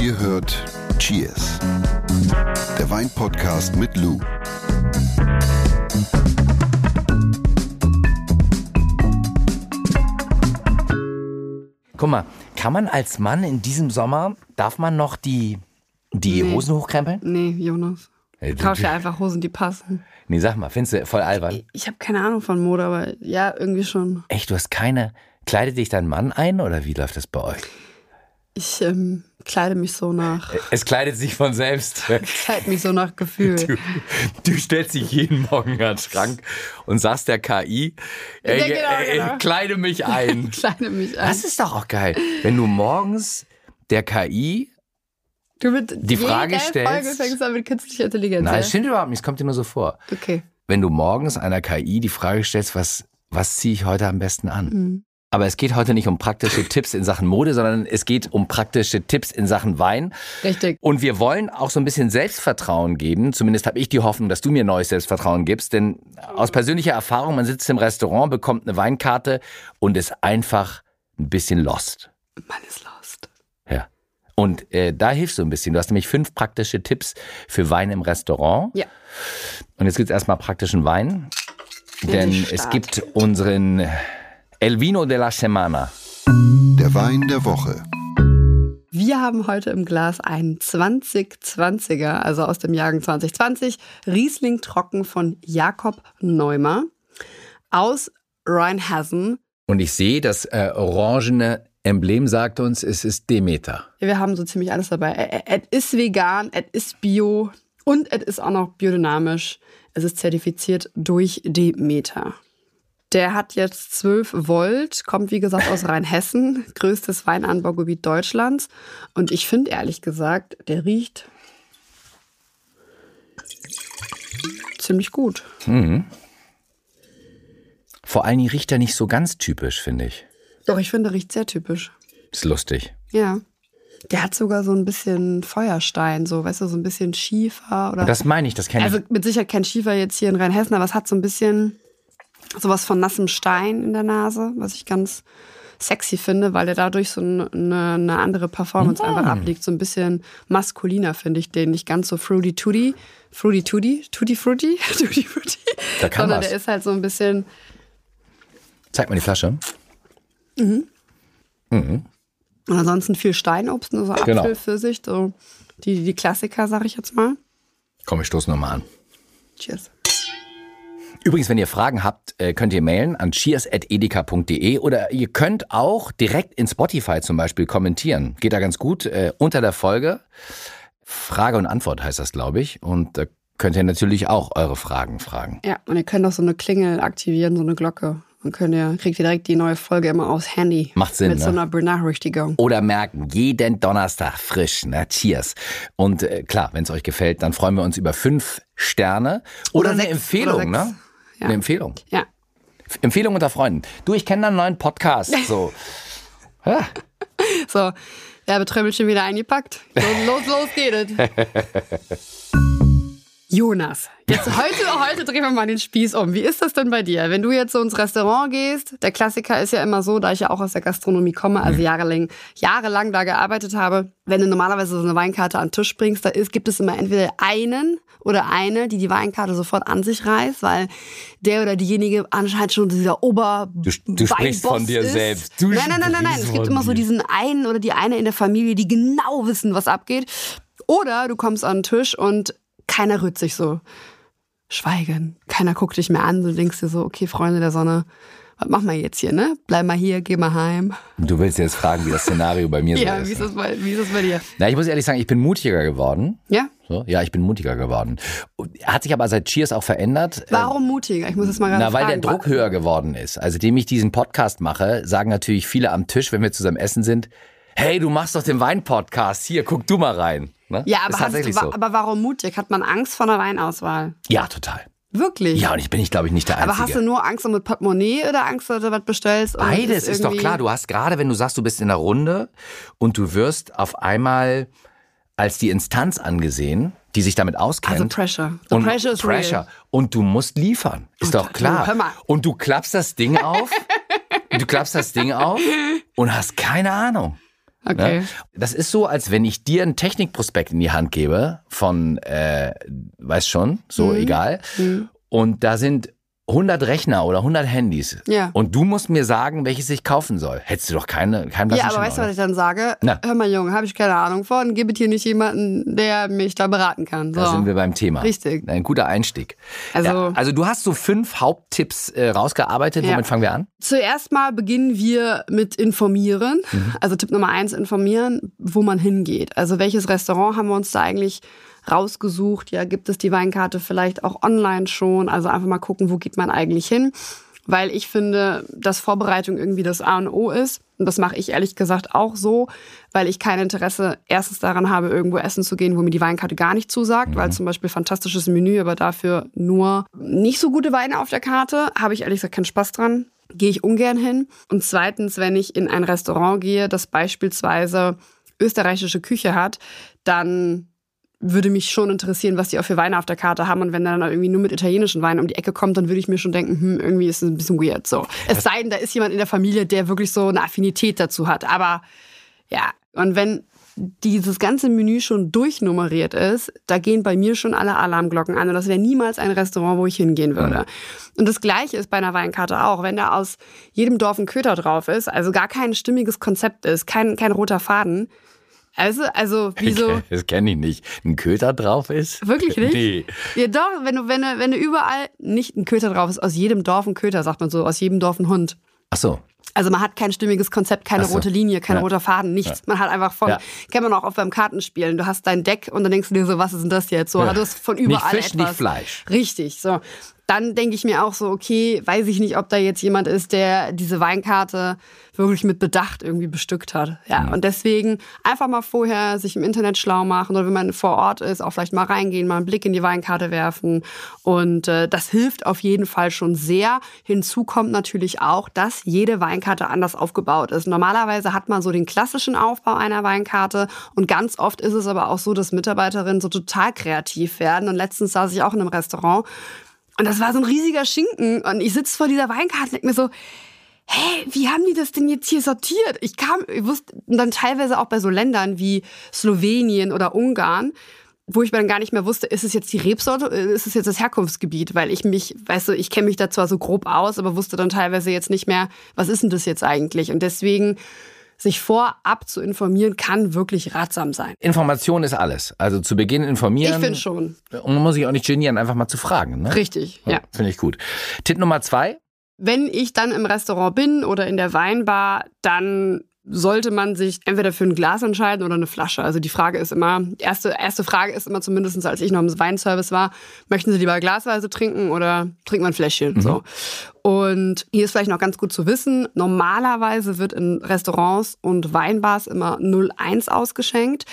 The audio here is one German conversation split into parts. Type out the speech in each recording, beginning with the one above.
Ihr hört Cheers, der Weinpodcast mit Lou. Guck mal, kann man als Mann in diesem Sommer, darf man noch die, die Nee. Hosen hochkrempeln? Nee, Jonas. Ey, du- Kauf dir einfach Hosen, die passen. Nee, sag mal, findest du voll albern? Ich habe keine Ahnung von Mode, aber ja, irgendwie schon. Echt, du hast keine, kleidet dich dein Mann ein oder wie läuft das bei euch? Ich ähm, kleide mich so nach, Es kleidet sich von selbst. kleide mich so nach Gefühl. Du, du stellst dich jeden Morgen an den Schrank und sagst der KI, ey, Ja, genau, genau. kleide mich ein. kleide mich an. Das ist doch auch geil, wenn du morgens der KI, Du mit die Frage stellst- Folge fängst an mit künstlicher Intelligenz. nein, ja? das stimmt überhaupt nicht, es kommt dir nur so vor. Okay. Wenn du morgens einer KI die Frage stellst, was, was ziehe ich heute am besten an? Mhm. Aber es geht heute nicht um praktische Tipps in Sachen Mode, sondern es geht um praktische Tipps in Sachen Wein. Richtig. Und wir wollen auch so ein bisschen Selbstvertrauen geben. Zumindest habe ich die Hoffnung, dass du mir neues Selbstvertrauen gibst. Denn aus persönlicher Erfahrung, man sitzt im Restaurant, bekommt eine Weinkarte und ist einfach ein bisschen lost. Man ist lost. Ja. Und äh, da hilfst du ein bisschen. Du hast nämlich fünf praktische Tipps für Wein im Restaurant. Ja. Und jetzt gibt's erstmal praktischen Wein. Denn den es gibt unseren El Vino de la Semana. Der Wein der Woche. Wir haben heute im Glas einen 2020er, also aus dem Jahrgang 2020, Riesling Trocken von Jakob Neumer aus Rheinhessen. Und ich sehe, das äh, orangene Emblem sagt uns, es ist Demeter. Wir haben so ziemlich alles dabei. Es ist vegan, es ist bio und es ist auch noch biodynamisch. Es ist zertifiziert durch Demeter. Der hat jetzt 12 Volt, kommt wie gesagt aus Rheinhessen, größtes Weinanbaugebiet Deutschlands. Und ich finde ehrlich gesagt, der riecht ziemlich gut. Vor allen Dingen riecht er nicht so ganz typisch, finde ich. Doch, ich finde, riecht sehr typisch. Ist lustig. Ja. Der hat sogar so ein bisschen Feuerstein, so, weißt du, so ein bisschen Schiefer oder. Das meine ich, das kenne Also ich. mit Sicherheit kein Schiefer jetzt hier in Rheinhessen, aber es hat so ein bisschen sowas von nassem Stein in der Nase, was ich ganz sexy finde, weil er dadurch so eine, eine andere Performance einfach ablegt. So ein bisschen maskuliner finde ich den, nicht ganz so fruity tutti, fruity tutti, tutti frutti, tutti frutti, Da kann sondern was. der ist halt so ein bisschen, Zeig mal die Flasche. und ansonsten viel Steinobst, nur so Apfel, Genau. Pfirsich, so die, die Klassiker, sag ich jetzt mal. Komm, wir stoßen nochmal an. Cheers. Übrigens, wenn ihr Fragen habt, äh, könnt ihr mailen an cheers.edeka.de oder ihr könnt auch direkt in Spotify zum Beispiel kommentieren. Geht da ganz gut. Äh, unter der Folge Frage und Antwort heißt das, glaube ich. Und da könnt ihr natürlich auch eure Fragen fragen. Ja, und ihr könnt auch so eine Klingel aktivieren, so eine Glocke. Dann könnt ihr, kriegt ihr direkt die neue Folge immer aufs Handy. Macht Sinn, Mit so ne? einer Benachrichtigung. Oder merken, jeden Donnerstag frisch. Na, cheers. Und äh, klar, wenn es euch gefällt, dann freuen wir uns über fünf Sterne. Oder, Oder eine sechs, Empfehlung, oder ne? Ja. Eine Empfehlung. Ja. Empfehlung unter Freunden. Du, ich kenne da einen neuen Podcast. So. Ja. So, Werbetrömmelchen wieder eingepackt. Los, los, los geht es. Jonas, jetzt heute, heute drehen wir mal den Spieß um. Wie ist das denn bei dir? Wenn du jetzt so ins Restaurant gehst, der Klassiker ist ja immer so, da ich ja auch aus der Gastronomie komme, also jahrelang, jahrelang da gearbeitet habe, wenn du normalerweise so eine Weinkarte an den Tisch bringst, da ist, gibt es immer entweder einen oder eine, die die Weinkarte sofort an sich reißt, weil der oder diejenige anscheinend schon dieser Ober Du, du sprichst von dir ist. selbst. Du nein, nein, nein, nein, nein. Es gibt immer so diesen einen oder die eine in der Familie, die genau wissen, was abgeht. Oder du kommst an den Tisch und keiner rührt sich so. Schweigen. Keiner guckt dich mehr an. Du denkst dir so, okay, Freunde der Sonne, was machen wir jetzt hier, ne? Bleib mal hier, geh mal heim. Du willst jetzt fragen, wie das Szenario bei mir Ja, so wie ist. ist, das bei, wie ist das bei dir? Na, ich muss ehrlich sagen, ich bin mutiger geworden. Ja? So, ja, ich bin mutiger geworden. Hat sich aber seit Cheers auch verändert. Warum mutiger? Ich muss das mal gerade Na, weil der. Druck höher geworden ist. Also, dem ich diesen Podcast mache, sagen natürlich viele am Tisch, wenn wir zusammen essen sind, hey, du machst doch den Wein-Podcast, hier, guck du mal rein. Ne? Ja, ist aber, hast du, so. aber warum mutig? Hat man Angst vor der Weinauswahl? Ja, total. Wirklich? Ja, und ich bin ich, glaube ich, nicht der Einzige. aber hast du nur Angst um mit Portemonnaie oder Angst, dass du was bestellst? und Beides es ist doch klar. Du hast gerade, wenn du sagst, du bist in der Runde und du wirst auf einmal als die Instanz angesehen, die sich damit auskennt. Also Pressure. The und pressure is Pressure. real. Und du musst liefern. Ist doch du, klar. hör mal. Und du klappst das Ding auf. du klappst das Ding auf und hast keine Ahnung. Okay. Ne? Das ist so, als wenn ich dir einen Technikprospekt in die Hand gebe von, äh, weiß schon, so Mhm. egal. Und da sind 100 Rechner oder 100 Handys. Ja. Und du musst mir sagen, welches ich kaufen soll. Hättest du doch keine, keinen blassen Ja, aber weißt du, was ich dann sage? Na. Hör mal, Junge, habe ich keine Ahnung von. Gib es hier nicht jemanden, der mich da beraten kann. So. Da sind wir beim Thema. Richtig. Ein guter Einstieg. Also- ja, also du hast so fünf Haupttipps äh, rausgearbeitet. Ja. Womit fangen wir an? Zuerst mal beginnen wir mit informieren. Mhm. Also Tipp Nummer eins, informieren, wo man hingeht. Also welches Restaurant haben wir uns da eigentlich rausgesucht? Ja, gibt es die Weinkarte vielleicht auch online schon? Also einfach mal gucken, wo geht man eigentlich hin? Weil ich finde, dass Vorbereitung irgendwie das A und O ist. Und das mache ich ehrlich gesagt auch so, weil ich kein Interesse erstens daran habe, irgendwo essen zu gehen, wo mir die Weinkarte gar nicht zusagt, weil zum Beispiel fantastisches Menü, aber dafür nur nicht so gute Weine auf der Karte, habe ich ehrlich gesagt keinen Spaß dran gehe ich ungern hin. Und zweitens, wenn ich in ein Restaurant gehe, das beispielsweise österreichische Küche hat, dann würde mich schon interessieren, was die auch für Weine auf der Karte haben. Und wenn dann irgendwie nur mit italienischen Weinen um die Ecke kommt, dann würde ich mir schon denken, hm, irgendwie ist es ein bisschen weird. So. Es sei denn, da ist jemand in der Familie, der wirklich so eine Affinität dazu hat. Aber ja, und wenn dieses ganze Menü schon durchnummeriert ist, da gehen bei mir schon alle Alarmglocken an. Und das wäre niemals ein Restaurant, wo ich hingehen würde. Und das Gleiche ist bei einer Weinkarte auch. Wenn da aus jedem Dorf ein Köter drauf ist, also gar kein stimmiges Konzept ist, kein, kein roter Faden. Also, also, wieso? Das kenne ich nicht. Ein Köter drauf ist? Wirklich nicht? Nee. Ja, doch, wenn du, wenn du, wenn du überall nicht ein Köter drauf ist, aus jedem Dorf ein Köter, sagt man so, aus jedem Dorf ein Hund. Ach so. Also man hat kein stimmiges Konzept, keine so. rote Linie, kein Ja. roter Faden, nichts. Man hat einfach von, Ja. kennt man auch oft beim Kartenspielen. Du hast dein Deck und dann denkst du dir so, was ist denn das jetzt? So, Ja. du hast von Nicht überall Fisch, etwas. nicht Fleisch. Richtig, so. Dann denke ich mir auch so, okay, weiß ich nicht, ob da jetzt jemand ist, der diese Weinkarte wirklich mit Bedacht irgendwie bestückt hat. Ja, und deswegen einfach mal vorher sich im Internet schlau machen oder wenn man vor Ort ist, auch vielleicht mal reingehen, mal einen Blick in die Weinkarte werfen. Und äh, das hilft auf jeden Fall schon sehr. Hinzu kommt natürlich auch, dass jede Weinkarte anders aufgebaut ist. Normalerweise hat man so den klassischen Aufbau einer Weinkarte und ganz oft ist es aber auch so, dass Mitarbeiterinnen so total kreativ werden. Und letztens saß ich auch in einem Restaurant und das war so ein riesiger Schinken. Und ich sitze vor dieser Weinkarte und denke mir so, hä, wie haben die das denn jetzt hier sortiert? Ich kam, ich wusste, und dann teilweise auch bei so Ländern wie Slowenien oder Ungarn, wo ich dann gar nicht mehr wusste, ist es jetzt die Rebsorte, ist es jetzt das Herkunftsgebiet, weil ich mich, weißt du, ich kenne mich da zwar so grob aus, aber wusste dann teilweise jetzt nicht mehr, was ist denn das jetzt eigentlich? Und deswegen sich vorab zu informieren, kann wirklich ratsam sein. Information ist alles. Also zu Beginn informieren. Ich finde schon. Und man muss sich auch nicht genieren, einfach mal zu fragen. Ne? Richtig, ja. Finde ich gut. Tipp Nummer zwei. Wenn ich dann im Restaurant bin oder in der Weinbar, dann sollte man sich entweder für ein Glas entscheiden oder eine Flasche. Also die Frage ist immer, die erste, erste Frage ist immer zumindest, als ich noch im Weinservice war, möchten Sie lieber glasweise trinken oder trinken wir ein Fläschchen? So. Und hier ist vielleicht noch ganz gut zu wissen, normalerweise wird in Restaurants und Weinbars immer 01 ausgeschenkt.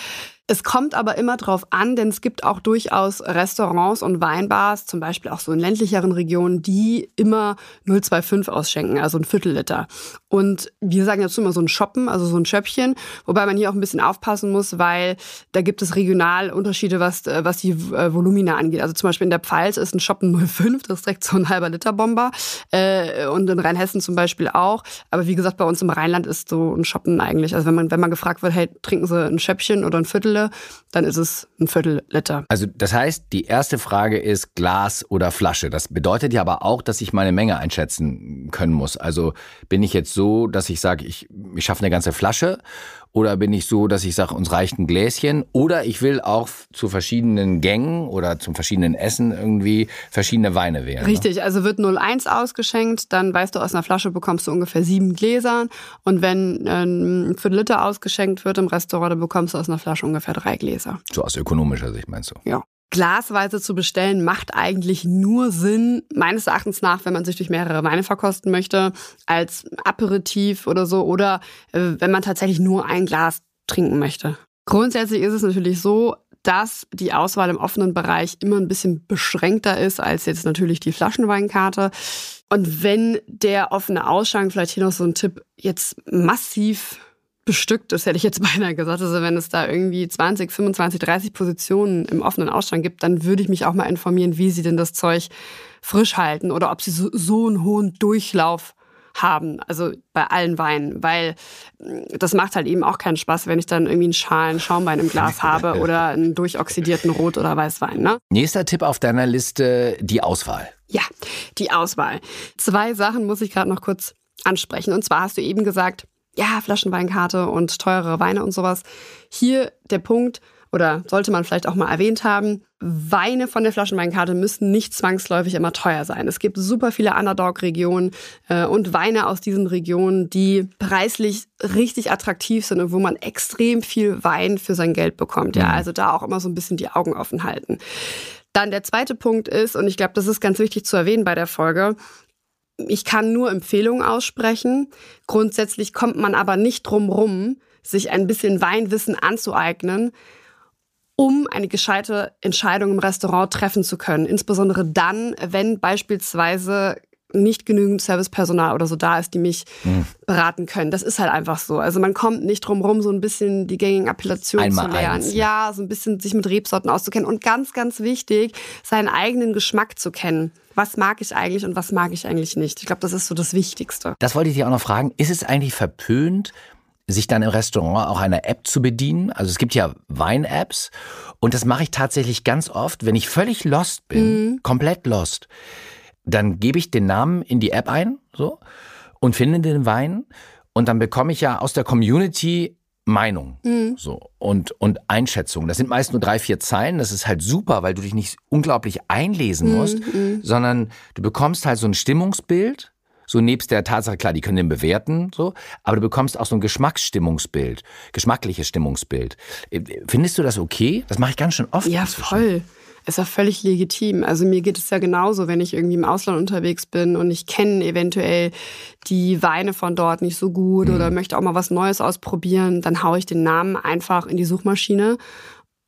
Es kommt aber immer drauf an, denn es gibt auch durchaus Restaurants und Weinbars, zum Beispiel auch so in ländlicheren Regionen, die immer 0,25 ausschenken, also ein Viertelliter. Und wir sagen dazu immer so ein Shoppen, also so ein Schöppchen, wobei man hier auch ein bisschen aufpassen muss, weil da gibt es regional Unterschiede, was, äh, was die äh, Volumina angeht. Also zum Beispiel in der Pfalz ist ein Shoppen 0,5, das ist direkt so ein halber Liter Bomber. Äh, und in Rheinhessen zum Beispiel auch. Aber wie gesagt, bei uns im Rheinland ist so ein Shoppen eigentlich, also wenn man, wenn man gefragt wird, hey, trinken Sie ein Schöppchen oder ein Viertel, dann ist es ein Viertel Liter. Also das heißt, die erste Frage ist Glas oder Flasche. Das bedeutet ja aber auch, dass ich meine Menge einschätzen können muss. Also bin ich jetzt so, dass ich sage, ich, ich schaffe eine ganze Flasche oder bin ich so, dass ich sage, uns reicht ein Gläschen oder ich will auch zu verschiedenen Gängen oder zum verschiedenen Essen irgendwie verschiedene Weine wählen. Ne? Richtig, also wird 01 ausgeschenkt, dann weißt du, aus einer Flasche bekommst du ungefähr sieben Gläser. Und wenn äh, ein Viertel Liter ausgeschenkt wird im Restaurant, dann bekommst du aus einer Flasche ungefähr drei Gläser. So aus ökonomischer Sicht meinst du? Ja. Glasweise zu bestellen macht eigentlich nur Sinn, meines Erachtens nach, wenn man sich durch mehrere Weine verkosten möchte, als Aperitif oder so, oder äh, wenn man tatsächlich nur ein Glas trinken möchte. Grundsätzlich ist es natürlich so, dass die Auswahl im offenen Bereich immer ein bisschen beschränkter ist als jetzt natürlich die Flaschenweinkarte. Und wenn der offene Ausschank, vielleicht hier noch so ein Tipp, jetzt massiv bestückt ist, hätte ich jetzt beinahe gesagt. Also wenn es da irgendwie 20, 25, 30 Positionen im offenen Ausschank gibt, dann würde ich mich auch mal informieren, wie sie denn das Zeug frisch halten oder ob sie so, so einen hohen Durchlauf haben, also bei allen Weinen, weil mm, das macht halt eben auch keinen Spaß, wenn ich dann irgendwie einen schalen Schaumwein im Glas habe oder einen durchoxidierten Rot- oder Weißwein. Ne? Nächster Tipp auf deiner Liste, die Auswahl. Ja, die Auswahl. Zwei Sachen muss ich gerade noch kurz ansprechen. Und zwar hast du eben gesagt, ja, Flaschenweinkarte und teurere Weine und sowas. Hier der Punkt, oder sollte man vielleicht auch mal erwähnt haben, Weine von der Flaschenweinkarte müssen nicht zwangsläufig immer teuer sein. Es gibt super viele Underdog-Regionen äh, und Weine aus diesen Regionen, die preislich richtig attraktiv sind und wo man extrem viel Wein für sein Geld bekommt. Ja, mhm. also da auch immer so ein bisschen die Augen offen halten. Dann der zweite Punkt ist, und ich glaube, das ist ganz wichtig zu erwähnen bei der Folge, ich kann nur Empfehlungen aussprechen. Grundsätzlich kommt man aber nicht drum rum, sich ein bisschen Weinwissen anzueignen, um eine gescheite Entscheidung im Restaurant treffen zu können. Insbesondere dann, wenn beispielsweise nicht genügend Servicepersonal oder so da ist, die mich mhm. beraten können. Das ist halt einfach so. Also man kommt nicht drum rum, so ein bisschen die gängigen Appellationen Einmal zu lernen. Eins, ja. ja, so ein bisschen sich mit Rebsorten auszukennen. Und ganz, ganz wichtig, seinen eigenen Geschmack zu kennen. Was mag ich eigentlich und was mag ich eigentlich nicht? Ich glaube, das ist so das Wichtigste. Das wollte ich dir auch noch fragen. Ist es eigentlich verpönt, sich dann im Restaurant auch einer App zu bedienen. Also es gibt ja Wein-Apps und das mache ich tatsächlich ganz oft, wenn ich völlig lost bin, mhm. komplett lost, dann gebe ich den Namen in die App ein, so, und finde den Wein und dann bekomme ich ja aus der Community Meinung mhm. so und und Einschätzung. Das sind meist nur drei vier Zeilen. Das ist halt super, weil du dich nicht unglaublich einlesen mhm. musst, mhm. sondern du bekommst halt so ein Stimmungsbild so nebst der Tatsache, klar, die können den bewerten, so, aber du bekommst auch so ein Geschmacksstimmungsbild, geschmackliches Stimmungsbild. Äh, findest du das okay? Das mache ich ganz schön oft. Ja, inzwischen. voll. Ist ja völlig legitim. Also mir geht es ja genauso, wenn ich irgendwie im Ausland unterwegs bin und ich kenne eventuell die Weine von dort nicht so gut mhm. oder möchte auch mal was Neues ausprobieren, dann haue ich den Namen einfach in die Suchmaschine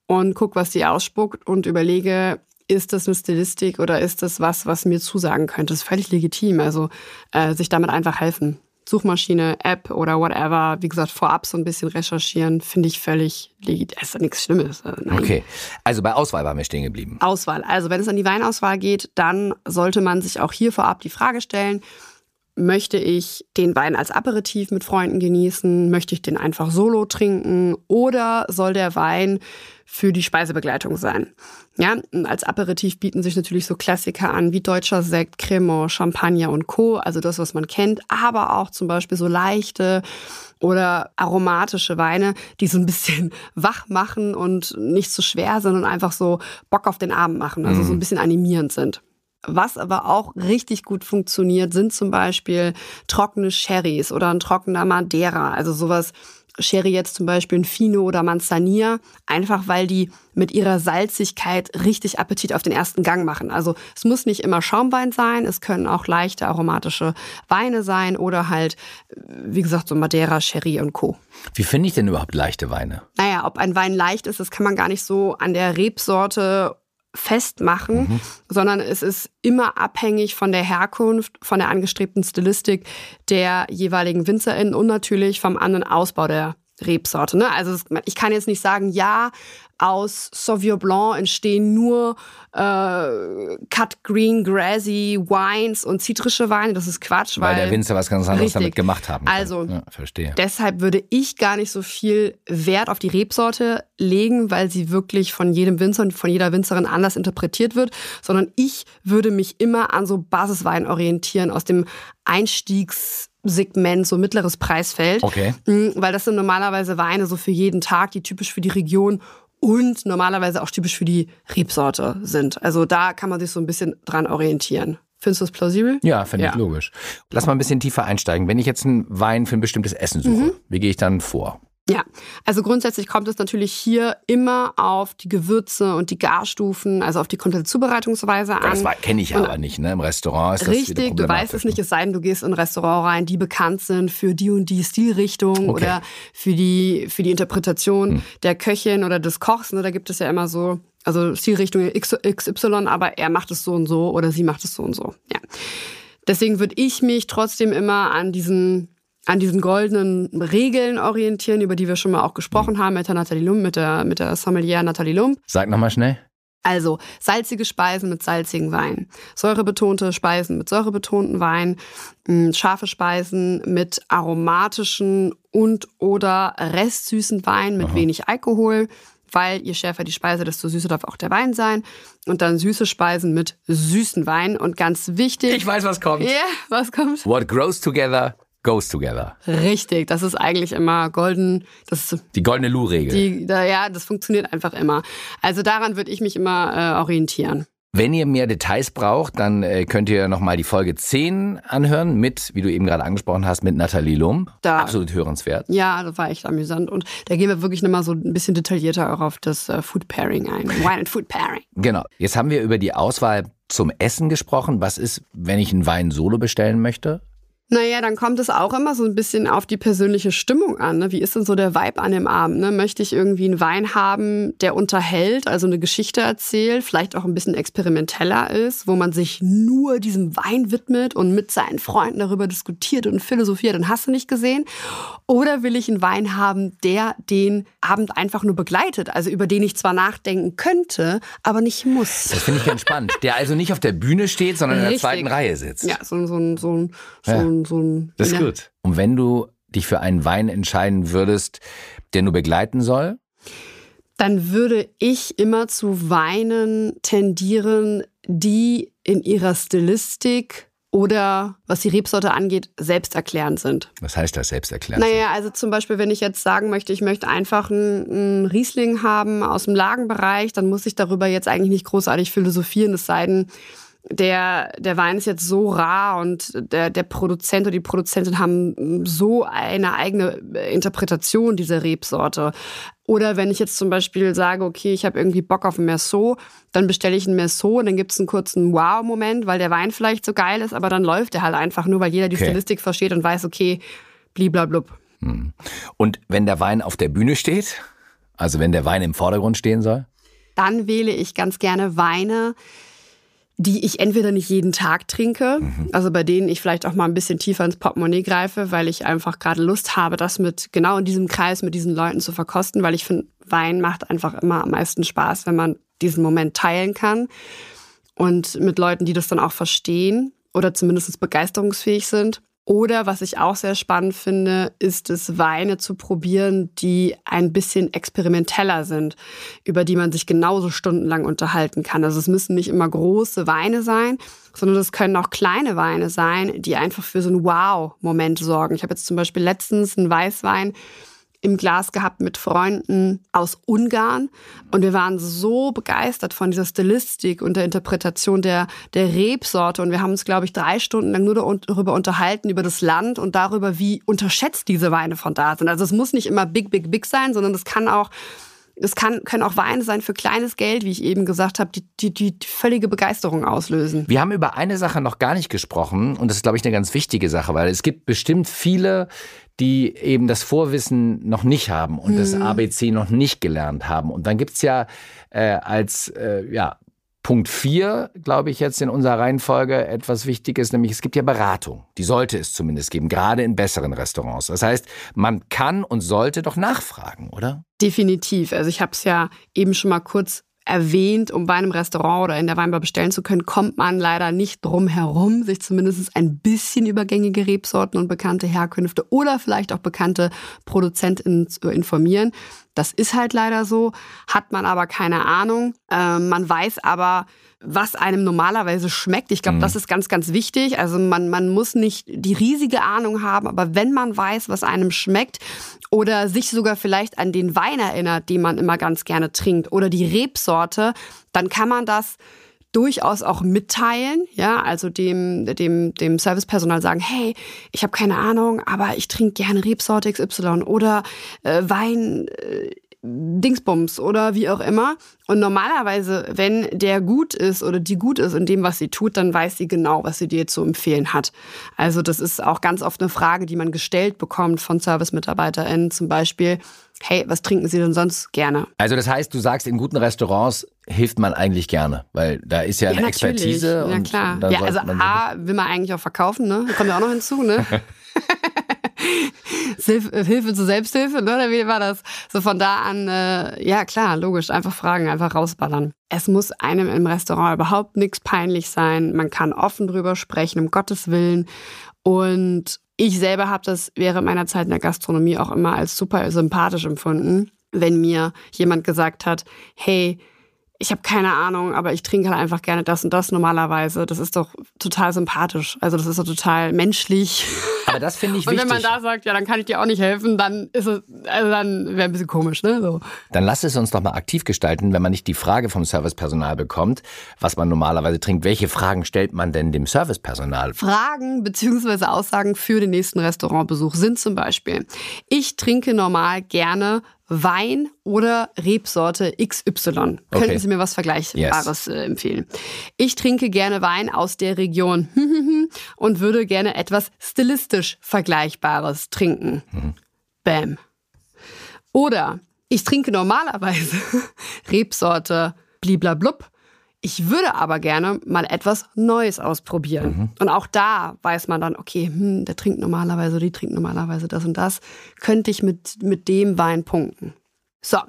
und gucke, was die ausspuckt und überlege, ist das eine Stilistik oder ist das was, was mir zusagen könnte? Das ist völlig legitim. Also äh, sich damit einfach helfen. Suchmaschine, App oder whatever, wie gesagt, vorab so ein bisschen recherchieren, finde ich völlig legitim. Ist ja nichts Schlimmes. Also okay, also bei Auswahl waren wir stehen geblieben. Auswahl. Also wenn es an die Weinauswahl geht, dann sollte man sich auch hier vorab die Frage stellen, möchte ich den Wein als Aperitif mit Freunden genießen? Möchte ich den einfach solo trinken? Oder soll der Wein für die Speisebegleitung sein? Ja, als Aperitif bieten sich natürlich so Klassiker an wie deutscher Sekt, Cremant, Champagner und Co. Also das, was man kennt, aber auch zum Beispiel so leichte oder aromatische Weine, die so ein bisschen wach machen und nicht zu so schwer, sondern einfach so Bock auf den Abend machen, also so ein mhm. bisschen animierend sind. Was aber auch richtig gut funktioniert, sind zum Beispiel trockene Sherrys oder ein trockener Madeira. Also sowas, Sherry jetzt zum Beispiel ein Fino oder Manzanilla, einfach weil die mit ihrer Salzigkeit richtig Appetit auf den ersten Gang machen. Also es muss nicht immer Schaumwein sein, es können auch leichte aromatische Weine sein oder halt, wie gesagt, so Madeira, Sherry und Co. Wie finde ich denn überhaupt leichte Weine? Naja, ob ein Wein leicht ist, das kann man gar nicht so an der Rebsorte festmachen, mhm. sondern es ist immer abhängig von der Herkunft, von der angestrebten Stilistik der jeweiligen WinzerInnen und natürlich vom anderen Ausbau der Rebsorte. Ne? Also ich kann jetzt nicht sagen, ja, aus Sauvignon Blanc entstehen nur äh, Cut Green, Grassy Wines und zitrische Weine. Das ist Quatsch. Weil, weil der Winzer was ganz anderes richtig. damit gemacht haben kann. Also, ja, verstehe. deshalb würde ich gar nicht so viel Wert auf die Rebsorte legen, weil sie wirklich von jedem Winzer und von jeder Winzerin anders interpretiert wird, sondern ich würde mich immer an so Basiswein orientieren aus dem Einstiegssegment, so mittleres Preisfeld. Okay. Mhm, weil das sind normalerweise Weine so für jeden Tag, die typisch für die Region und normalerweise auch typisch für die Rebsorte sind. Also da kann man sich so ein bisschen dran orientieren. Findest du das plausibel? Ja, finde ja. ich logisch. Lass mal ein bisschen tiefer einsteigen. Wenn ich jetzt einen Wein für ein bestimmtes Essen suche, mhm. wie gehe ich dann vor? Ja, also grundsätzlich kommt es natürlich hier immer auf die Gewürze und die Garstufen, also auf die komplette Zubereitungsweise an. Das kenne ich aber nicht, ne? Im Restaurant ist das Richtig, du weißt es nicht, ne? es sei denn, du gehst in ein Restaurant rein, die bekannt sind für die und die Stilrichtung okay. oder für die, für die Interpretation hm. der Köchin oder des Kochs. Ne? Da gibt es ja immer so, also Stilrichtung XY, aber er macht es so und so oder sie macht es so und so. Ja. Deswegen würde ich mich trotzdem immer an diesen an diesen goldenen Regeln orientieren, über die wir schon mal auch gesprochen haben mit der Nathalie Lump, mit der, mit der Sommelier Nathalie Lump. Sag nochmal schnell. Also salzige Speisen mit salzigen Wein, säurebetonte Speisen mit säurebetonten Wein, hm, scharfe Speisen mit aromatischen und oder restsüßen Wein mit Aha. wenig Alkohol, weil je schärfer die Speise, desto süßer darf auch der Wein sein. Und dann süße Speisen mit süßen Wein. Und ganz wichtig. Ich weiß, was kommt. Ja, yeah, was kommt? What grows together goes together. Richtig, das ist eigentlich immer golden. Das ist die goldene Lu-Regel. Ja, das funktioniert einfach immer. Also daran würde ich mich immer äh, orientieren. Wenn ihr mehr Details braucht, dann äh, könnt ihr nochmal die Folge 10 anhören mit, wie du eben gerade angesprochen hast, mit Nathalie Lum. Da, Absolut hörenswert. Ja, das war echt amüsant. Und da gehen wir wirklich nochmal so ein bisschen detaillierter auch auf das äh, Food Pairing ein. Wine and Food Pairing. Genau. Jetzt haben wir über die Auswahl zum Essen gesprochen. Was ist, wenn ich einen Wein solo bestellen möchte? Naja, dann kommt es auch immer so ein bisschen auf die persönliche Stimmung an. Ne? Wie ist denn so der Vibe an dem Abend? Ne? Möchte ich irgendwie einen Wein haben, der unterhält, also eine Geschichte erzählt, vielleicht auch ein bisschen experimenteller ist, wo man sich nur diesem Wein widmet und mit seinen Freunden darüber diskutiert und philosophiert und hast du nicht gesehen? Oder will ich einen Wein haben, der den Abend einfach nur begleitet, also über den ich zwar nachdenken könnte, aber nicht muss? Das finde ich ganz spannend. Der also nicht auf der Bühne steht, sondern Richtig. in der zweiten Reihe sitzt. Ja, so, so, so, so, ja so ein. Das ist gut. Und wenn du dich für einen Wein entscheiden würdest, der nur begleiten soll? Dann würde ich immer zu Weinen tendieren, die in ihrer Stilistik oder was die Rebsorte angeht, selbsterklärend sind. Was heißt das, selbsterklärend? Naja, also zum Beispiel, wenn ich jetzt sagen möchte, ich möchte einfach einen, einen Riesling haben aus dem Lagenbereich, dann muss ich darüber jetzt eigentlich nicht großartig philosophieren, es sei denn, der, der Wein ist jetzt so rar und der, der Produzent oder die Produzentin haben so eine eigene Interpretation dieser Rebsorte. Oder wenn ich jetzt zum Beispiel sage, okay, ich habe irgendwie Bock auf ein Merceau, dann bestelle ich ein Merceau und dann gibt es einen kurzen Wow-Moment, weil der Wein vielleicht so geil ist, aber dann läuft der halt einfach nur, weil jeder die okay. Stilistik versteht und weiß, okay, bliblablub. Hm. Und wenn der Wein auf der Bühne steht, also wenn der Wein im Vordergrund stehen soll? Dann wähle ich ganz gerne Weine, die ich entweder nicht jeden Tag trinke, mhm. also bei denen ich vielleicht auch mal ein bisschen tiefer ins Portemonnaie greife, weil ich einfach gerade Lust habe, das mit genau in diesem Kreis mit diesen Leuten zu verkosten, weil ich finde, Wein macht einfach immer am meisten Spaß, wenn man diesen Moment teilen kann und mit Leuten, die das dann auch verstehen oder zumindest begeisterungsfähig sind. Oder was ich auch sehr spannend finde, ist es, Weine zu probieren, die ein bisschen experimenteller sind, über die man sich genauso stundenlang unterhalten kann. Also es müssen nicht immer große Weine sein, sondern es können auch kleine Weine sein, die einfach für so einen Wow-Moment sorgen. Ich habe jetzt zum Beispiel letztens einen Weißwein im Glas gehabt mit Freunden aus Ungarn und wir waren so begeistert von dieser Stilistik und der Interpretation der, der Rebsorte und wir haben uns, glaube ich, drei Stunden lang nur darüber unterhalten, über das Land und darüber, wie unterschätzt diese Weine von da sind. Also es muss nicht immer big, big, big sein, sondern es kann auch es kann, können auch Weine sein für kleines Geld, wie ich eben gesagt habe, die, die, die völlige Begeisterung auslösen. Wir haben über eine Sache noch gar nicht gesprochen und das ist, glaube ich, eine ganz wichtige Sache, weil es gibt bestimmt viele, die eben das Vorwissen noch nicht haben und mhm. das ABC noch nicht gelernt haben. Und dann gibt's ja äh, als äh, ja, Punkt 4, glaube ich, jetzt in unserer Reihenfolge etwas Wichtiges, nämlich es gibt ja Beratung. Die sollte es zumindest geben, gerade in besseren Restaurants. Das heißt, man kann und sollte doch nachfragen, oder? Definitiv. Also ich habe es ja eben schon mal kurz erwähnt, um bei einem Restaurant oder in der Weinbar bestellen zu können, kommt man leider nicht drum herum, sich zumindest ein bisschen über gängige Rebsorten und bekannte Herkünfte oder vielleicht auch bekannte Produzentinnen zu informieren. Das ist halt leider so, hat man aber keine Ahnung. Äh, man weiß aber, was einem normalerweise schmeckt. Ich glaube, mhm. das ist ganz, ganz wichtig. Also man, man muss nicht die riesige Ahnung haben, aber wenn man weiß, was einem schmeckt oder sich sogar vielleicht an den Wein erinnert, den man immer ganz gerne trinkt oder die Rebsorte, dann kann man das durchaus auch mitteilen, ja, also dem, dem, dem Servicepersonal sagen, hey, ich habe keine Ahnung, aber ich trinke gerne Rebsorte XY oder äh, Wein äh, Dingsbums oder wie auch immer. Und normalerweise, wenn der gut ist oder die gut ist in dem, was sie tut, dann weiß sie genau, was sie dir zu empfehlen hat. Also das ist auch ganz oft eine Frage, die man gestellt bekommt von Service-MitarbeiterInnen zum Beispiel. Hey, was trinken Sie denn sonst gerne? Also das heißt, du sagst, in guten Restaurants hilft man eigentlich gerne, weil da ist ja, ja eine natürlich. Expertise. Ja, klar. ja, also A, will man eigentlich auch verkaufen, ne? kommt ja auch noch hinzu, ne? Hilfe zur Selbsthilfe, ne? oder wie war das? So von da an, äh, ja klar, logisch, einfach fragen, einfach rausballern. Es muss einem im Restaurant überhaupt nichts peinlich sein. Man kann offen drüber sprechen, um Gottes Willen. Und ich selber habe das während meiner Zeit in der Gastronomie auch immer als super sympathisch empfunden, wenn mir jemand gesagt hat, hey, ich habe keine Ahnung, aber ich trinke halt einfach gerne das und das normalerweise. Das ist doch total sympathisch. Also das ist doch total menschlich. Aber das finde ich und wichtig. Und wenn man da sagt, ja, dann kann ich dir auch nicht helfen, dann ist es, also dann wäre ein bisschen komisch, ne? So. Dann lass es uns doch mal aktiv gestalten, wenn man nicht die Frage vom Servicepersonal bekommt, was man normalerweise trinkt. Welche Fragen stellt man denn dem Servicepersonal? Fragen bzw. Aussagen für den nächsten Restaurantbesuch sind zum Beispiel: Ich trinke normal gerne Wein oder Rebsorte XY. Okay. Könnten Sie mir was Vergleichbares yes. Äh, empfehlen? Ich trinke gerne Wein aus der Region und würde gerne etwas stilistisch Vergleichbares trinken. Mhm. Bam. Oder ich trinke normalerweise Rebsorte bliblablub ich würde aber gerne mal etwas Neues ausprobieren. Mhm. Und auch da weiß man dann, okay, hm, der trinkt normalerweise, die trinkt normalerweise das und das. Könnte ich mit, mit dem Wein punkten. So,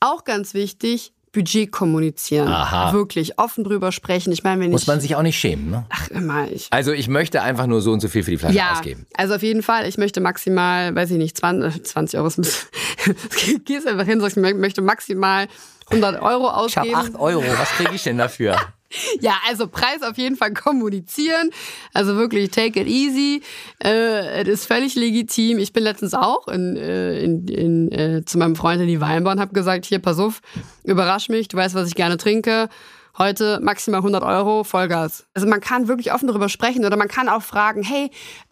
auch ganz wichtig, Budget kommunizieren. Aha. Wirklich offen drüber sprechen. Ich meine, wenn Muss ich, man sich auch nicht schämen, ne? Ach, immer. Ich, also ich möchte einfach nur so und so viel für die Flasche ja, ausgeben. Also auf jeden Fall. Ich möchte maximal, weiß ich nicht, 20, 20 Euro ist ein bisschen. Gehst einfach hin, sagst, ich möchte maximal 100 Euro ausgeben. Ich habe 8 Euro, was kriege ich denn dafür? ja, also Preis auf jeden Fall kommunizieren. Also wirklich take it easy. Äh, es ist völlig legitim. Ich bin letztens auch in, äh, in, in, äh, zu meinem Freund in die Weinbar und habe gesagt, hier, pass auf, überrasch mich, du weißt, was ich gerne trinke. Heute maximal 100 Euro, Vollgas. Also man kann wirklich offen darüber sprechen oder man kann auch fragen, hey,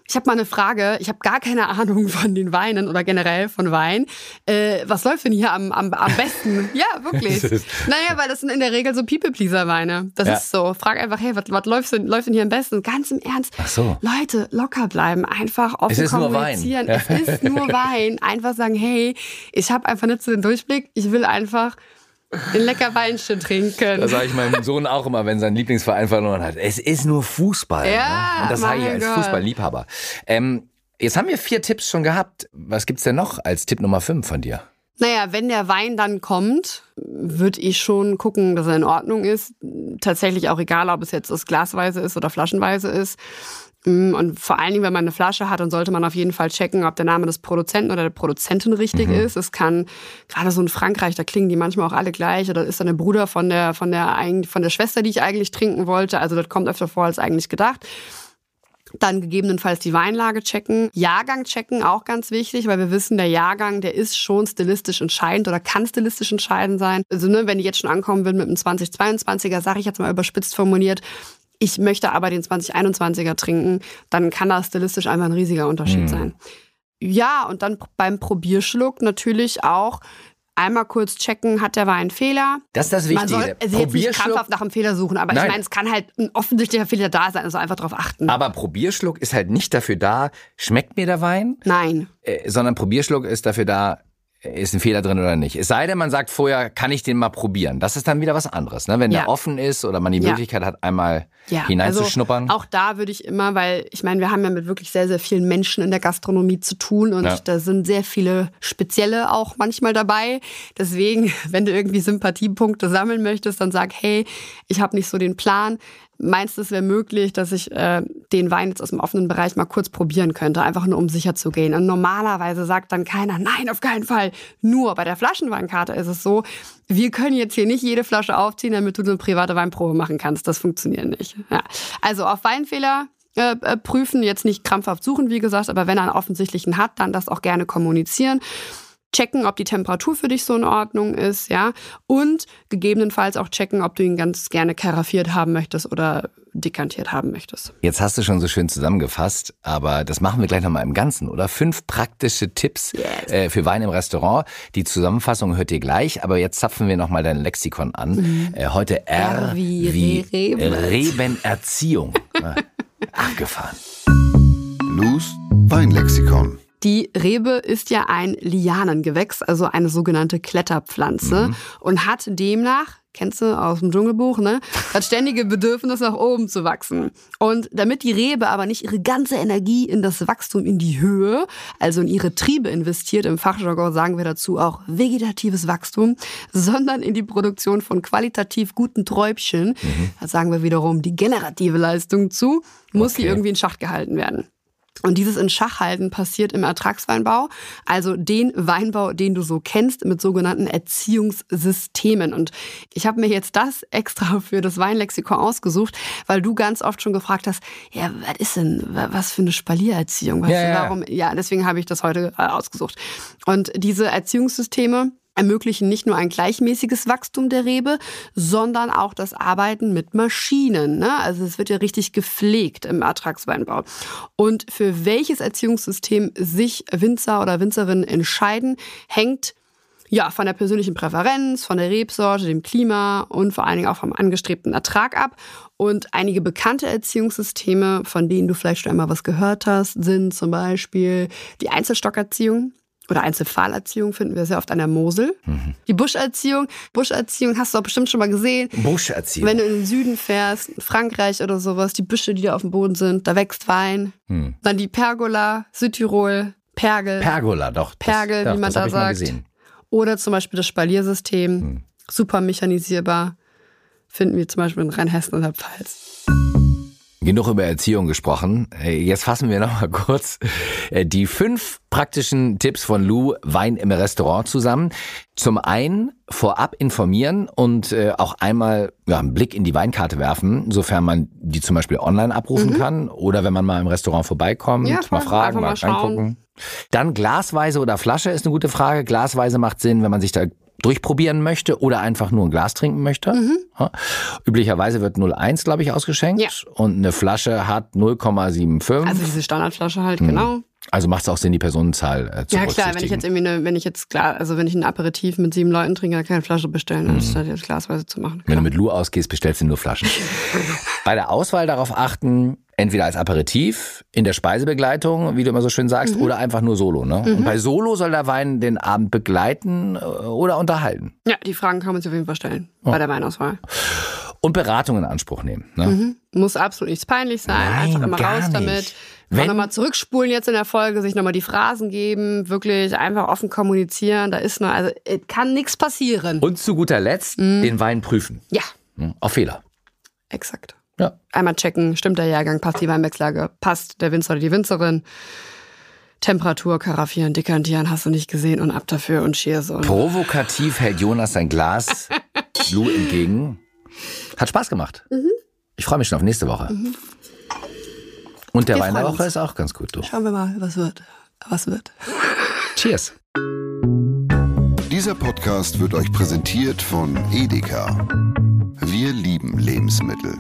ich habe mal eine Frage. Ich habe gar keine Ahnung von den Weinen oder generell von Wein. Äh, was läuft denn hier am, am, am besten? ja, wirklich. naja, weil das sind in der Regel so People-Pleaser-Weine. Das ja. ist so. Frag einfach, hey, was, was läuft, denn, läuft denn hier am besten? Ganz im Ernst. Ach so. Leute, locker bleiben. Einfach offen es ist kommunizieren. Nur Wein. Es ist nur Wein. Einfach sagen, hey, ich habe einfach nicht so den Durchblick. Ich will einfach ein lecker Weinchen trinken. Das sage ich meinem Sohn auch immer, wenn sein Lieblingsverein verloren hat. Es ist nur Fußball. Ja, ne? Und das sage ich als Fußballliebhaber. Ähm, jetzt haben wir vier Tipps schon gehabt. Was gibt's denn noch als Tipp Nummer fünf von dir? Naja, wenn der Wein dann kommt, würde ich schon gucken, dass er in Ordnung ist. Tatsächlich auch egal, ob es jetzt das Glasweise ist oder Flaschenweise ist. Und vor allen Dingen, wenn man eine Flasche hat, dann sollte man auf jeden Fall checken, ob der Name des Produzenten oder der Produzentin richtig mhm. ist. Es kann, gerade so in Frankreich, da klingen die manchmal auch alle gleich oder ist dann der Bruder von der, von der, von der Schwester, die ich eigentlich trinken wollte. Also das kommt öfter vor als eigentlich gedacht. Dann gegebenenfalls die Weinlage checken. Jahrgang checken, auch ganz wichtig, weil wir wissen, der Jahrgang, der ist schon stilistisch entscheidend oder kann stilistisch entscheidend sein. Also ne, wenn ich jetzt schon ankommen will mit einem 2022er, sage ich jetzt mal überspitzt formuliert, ich möchte aber den 2021er trinken, dann kann das stilistisch einfach ein riesiger Unterschied mhm. sein. Ja, und dann beim Probierschluck natürlich auch einmal kurz checken, hat der Wein Fehler. Das ist das Wichtige. Man soll also jetzt nicht krampfhaft nach einem Fehler suchen, aber Nein. ich meine, es kann halt ein offensichtlicher Fehler da sein, also einfach darauf achten. Aber Probierschluck ist halt nicht dafür da, schmeckt mir der Wein? Nein. Äh, sondern Probierschluck ist dafür da, ist ein Fehler drin oder nicht. Es sei denn, man sagt vorher, kann ich den mal probieren. Das ist dann wieder was anderes, ne? wenn ja. der offen ist oder man die Möglichkeit ja. hat, einmal ja. hineinzuschnuppern. Also auch da würde ich immer, weil ich meine, wir haben ja mit wirklich sehr, sehr vielen Menschen in der Gastronomie zu tun und da sind sehr viele Spezielle auch manchmal dabei. Deswegen, wenn du irgendwie Sympathiepunkte sammeln möchtest, dann sag, hey, ich habe nicht so den Plan meinst du, es wäre möglich, dass ich äh, den Wein jetzt aus dem offenen Bereich mal kurz probieren könnte, einfach nur um sicher zu gehen. Und normalerweise sagt dann keiner, nein, auf keinen Fall. Nur bei der Flaschenweinkarte ist es so, wir können jetzt hier nicht jede Flasche aufziehen, damit du eine private Weinprobe machen kannst. Das funktioniert nicht. Ja. Also auf Weinfehler äh, äh prüfen, jetzt nicht krampfhaft suchen, wie gesagt, aber wenn er einen offensichtlichen hat, dann das auch gerne kommunizieren checken, ob die Temperatur für dich so in Ordnung ist, ja, und gegebenenfalls auch checken, ob du ihn ganz gerne karaffiert haben möchtest oder dekantiert haben möchtest. Jetzt hast du schon so schön zusammengefasst, aber das machen wir gleich nochmal im Ganzen, oder? Fünf praktische Tipps yes. äh, für Wein im Restaurant. Die Zusammenfassung hört ihr gleich, aber jetzt zapfen wir nochmal dein Lexikon an. Mhm. Äh, heute R, R wie, wie Reben. Rebenerziehung. Abgefahren. Luz Weinlexikon. Die Rebe ist ja ein Lianengewächs, also eine sogenannte Kletterpflanze und hat demnach kennst du aus dem Dschungelbuch, ne? Das ständige Bedürfnis, nach oben zu wachsen. Und damit die Rebe aber nicht ihre ganze Energie in das Wachstum in die Höhe, also in ihre Triebe investiert, im Fachjargon sagen wir dazu auch vegetatives Wachstum, sondern in die Produktion von qualitativ guten Träubchen, da sagen wir wiederum die generative Leistung zu, muss sie Okay. irgendwie in Schacht gehalten werden. Und dieses in Schach halten passiert im Ertragsweinbau, also den Weinbau, den du so kennst, mit sogenannten Erziehungssystemen. Und ich habe mir jetzt das extra für das Weinlexikon ausgesucht, weil du ganz oft schon gefragt hast, ja, was ist denn, wa- was für eine Spaliererziehung? Weißt Ja, ja. warum? Ja, deswegen habe ich das heute äh, ausgesucht. Und diese Erziehungssysteme ermöglichen nicht nur ein gleichmäßiges Wachstum der Rebe, sondern auch das Arbeiten mit Maschinen. Ne? Also es wird ja richtig gepflegt im Ertragsweinbau. Und für welches Erziehungssystem sich Winzer oder Winzerinnen entscheiden, hängt ja, von der persönlichen Präferenz, von der Rebsorte, dem Klima und vor allen Dingen auch vom angestrebten Ertrag ab. Und einige bekannte Erziehungssysteme, von denen du vielleicht schon einmal was gehört hast, sind zum Beispiel die Einzelstockerziehung oder Einzelpfahlerziehung finden wir sehr oft an der Mosel. Die Buscherziehung. Buscherziehung hast du auch bestimmt schon mal gesehen. Buscherziehung. Wenn du in den Süden fährst, in Frankreich oder sowas, die Büsche, die da auf dem Boden sind, da wächst Wein. Hm. Dann die Pergola, Südtirol, Pergel. Pergola, doch. Das, Pergel, doch, wie man das da sagt. Oder zum Beispiel das Spaliersystem, Hm. super mechanisierbar, finden wir zum Beispiel in Rheinhessen und der Pfalz. Genug über Erziehung gesprochen. Jetzt fassen wir noch mal kurz äh, die fünf praktischen Tipps von Lou Wein im Restaurant zusammen. Zum einen vorab informieren und äh, auch einmal ja, einen Blick in die Weinkarte werfen, sofern man die zum Beispiel online abrufen kann oder wenn man mal im Restaurant vorbeikommt, Mhm. Ja, mal fragen, mal mal reingucken. Dann glasweise oder Flasche ist eine gute Frage. Glasweise macht Sinn, wenn man sich da durchprobieren möchte oder einfach nur ein Glas trinken möchte. Mhm. Üblicherweise wird 0,1, glaube ich, ausgeschenkt. Ja. Und eine Flasche hat 0,75. Also diese Standardflasche halt, Hm. genau. Also macht es auch Sinn, die Personenzahl äh, zu Ja klar, wenn ich jetzt irgendwie eine, wenn ich jetzt klar, also wenn ich ein Aperitif mit sieben Leuten trinke, dann kann ich eine Flasche bestellen, anstatt jetzt glasweise zu machen. Mhm. Wenn du mit Lou ausgehst, bestellst du nur Flaschen. Bei der Auswahl darauf achten, entweder als Aperitif, in der Speisebegleitung, wie du immer so schön sagst, Mhm. oder einfach nur Solo. Ne? Und bei Solo soll der Wein den Abend begleiten äh, oder unterhalten. Ja, die Fragen kann man sich auf jeden Fall stellen bei der Weinauswahl. Und Beratung in Anspruch nehmen. Ne? Muss absolut nichts peinlich sein, Nein, einfach immer gar raus nicht. damit. Wenn- nochmal zurückspulen jetzt in der Folge, sich nochmal die Phrasen geben, wirklich einfach offen kommunizieren. Da ist noch, also es kann nichts passieren. Und zu guter Letzt Mhm. den Wein prüfen. Ja, Ne? Auf Fehler. exakt. Ja. Einmal checken, stimmt der Jahrgang, passt die Weinbergslage, passt der Winzer oder die Winzerin. Temperatur, karaffieren, dekantieren, hast du nicht gesehen und ab dafür und Cheers. Und Provokativ hält Jonas sein Glas Lou entgegen. Hat Spaß gemacht. Mhm. Ich freue mich schon auf nächste Woche. Und der Wir Wein der freuen Woche uns. ist auch ganz gut. Du. schauen wir mal, was wird. Was wird. Cheers. Dieser Podcast wird euch präsentiert von Edeka. Wir lieben Lebensmittel.